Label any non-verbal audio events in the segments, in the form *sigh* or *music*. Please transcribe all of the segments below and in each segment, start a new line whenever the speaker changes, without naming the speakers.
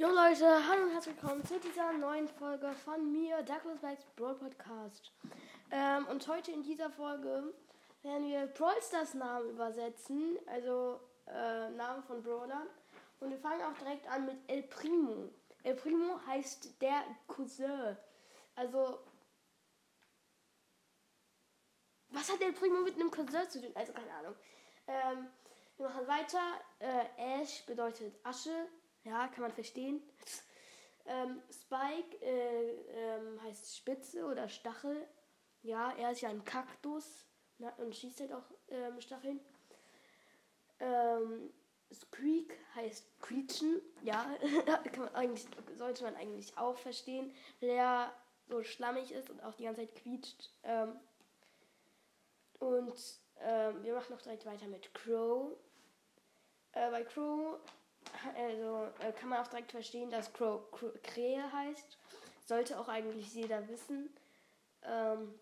Jo Leute, hallo und herzlich willkommen zu dieser neuen Folge von mir, Douglas Bikes Brawl Podcast. Ähm, und heute in dieser Folge werden wir Brawl Stars Namen übersetzen, also äh, Namen von Brawlern. Und wir fangen auch direkt an mit El Primo. El Primo heißt der Cousin. Also, was hat El Primo mit einem Cousin zu tun? Also, keine Ahnung. Ähm, wir machen weiter. Äh, Ash bedeutet Asche. Ja, kann man verstehen. ähm, Spike äh, ähm, heißt Spitze oder Stachel. Ja, er ist ja ein Kaktus na, und schießt halt auch ähm, Stacheln. Ähm, Squeak heißt quietschen. Ja, *laughs* man sollte man eigentlich auch verstehen, weil er so schlammig ist und auch die ganze Zeit quietscht. Ähm, und ähm, wir machen noch direkt weiter mit Crow. Äh, bei Crow also äh, kann man auch direkt verstehen, dass Crow, Krähe heißt. Sollte auch eigentlich jeder wissen. Ähm,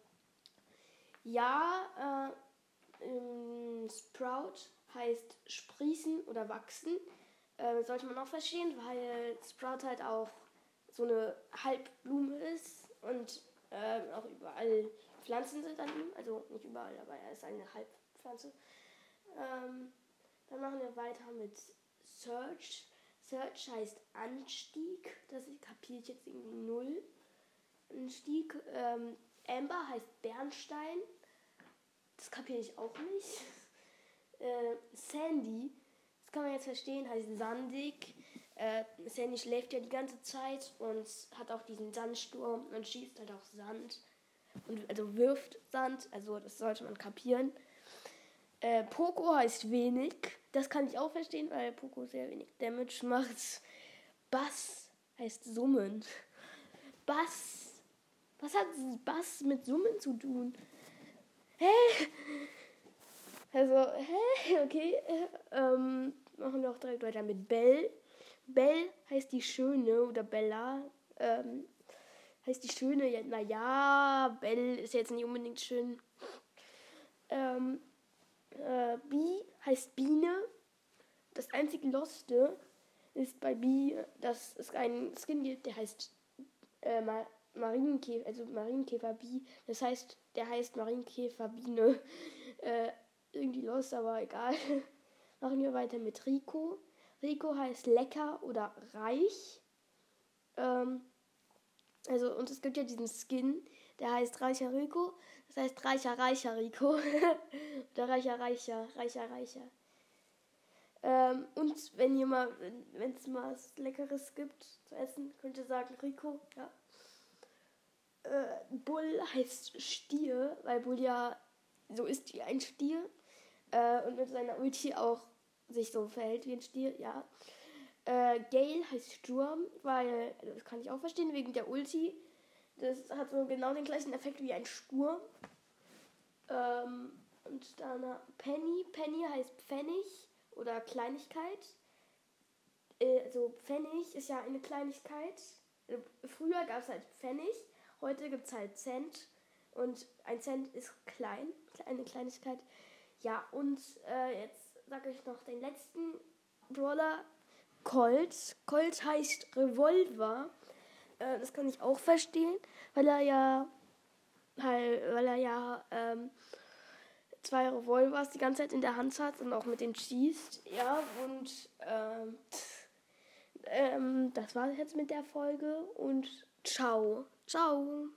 ja, äh, Sprout heißt sprießen oder wachsen. Äh, sollte man auch verstehen, weil Sprout halt auch so eine Halbblume ist und äh, auch überall Pflanzen sind an ihm. Also nicht überall, aber er ist eine Halbpflanze. Ähm, dann machen wir weiter mit Search. Search heißt Anstieg. Das kapiere ich jetzt irgendwie null. Anstieg. Ähm, Amber heißt Bernstein. Das kapiere ich auch nicht. *laughs* Äh, Sandy, das kann man jetzt verstehen, heißt sandig. Äh, Sandy schläft ja die ganze Zeit und hat auch diesen Sandsturm und schießt halt auch Sand. Und also wirft Sand, also das sollte man kapieren. Äh, Poco heißt wenig. Das kann ich auch verstehen, weil Poco sehr wenig Damage macht. Bass heißt summen. Bass. Was hat Bass mit Summen zu tun? Hä? Also, hä? Okay. Ähm, machen wir auch direkt weiter mit Bell. Bell heißt die Schöne oder Bella. Ähm, heißt die Schöne. Ja, naja, Bell ist jetzt nicht unbedingt schön. Ähm, äh, Bee heißt Biene. Das einzige Loste ist bei Bee, dass es einen Skin gibt, der heißt äh, Mar Marienkäfer, also Marienkäfer Bee. Das heißt, der heißt Marienkäfer Biene. *laughs* Äh, irgendwie lost, aber egal. *laughs* Machen wir weiter mit Rico. Rico heißt lecker oder reich. Ähm, also, und es gibt ja diesen Skin, der heißt Reicher Rico. Das heißt Reicher, Reicher Rico. *laughs* Oder Reicher, Reicher, Reicher, Reicher. Ähm, und wenn ihr mal, wenn es mal was Leckeres gibt zu essen, könnt ihr sagen Rico. Ja. Äh, Bull heißt Stier, weil Bull ja so ist wie ein Stier. Äh, und mit seiner Ulti auch sich so verhält wie ein Stier, ja. Äh, Gale heißt Sturm, weil, das kann ich auch verstehen, wegen der Ulti. Das hat so genau den gleichen Effekt wie ein Sturm. Ähm, und dann Penny. Penny heißt Pfennig oder Kleinigkeit. Äh, also Pfennig ist ja eine Kleinigkeit. Also früher gab es halt Pfennig, heute gibt es halt Cent. Und ein Cent ist klein, eine Kleinigkeit. Ja, und äh, jetzt sage ich noch den letzten Brawler, Colt. Colt heißt Revolver. Äh, das kann ich auch verstehen, weil er ja, halt, weil er ja ähm, zwei Revolvers die ganze Zeit in der Hand hat und auch mit den schießt. Ja, und ähm, ähm, das war jetzt mit der Folge und ciao. Ciao.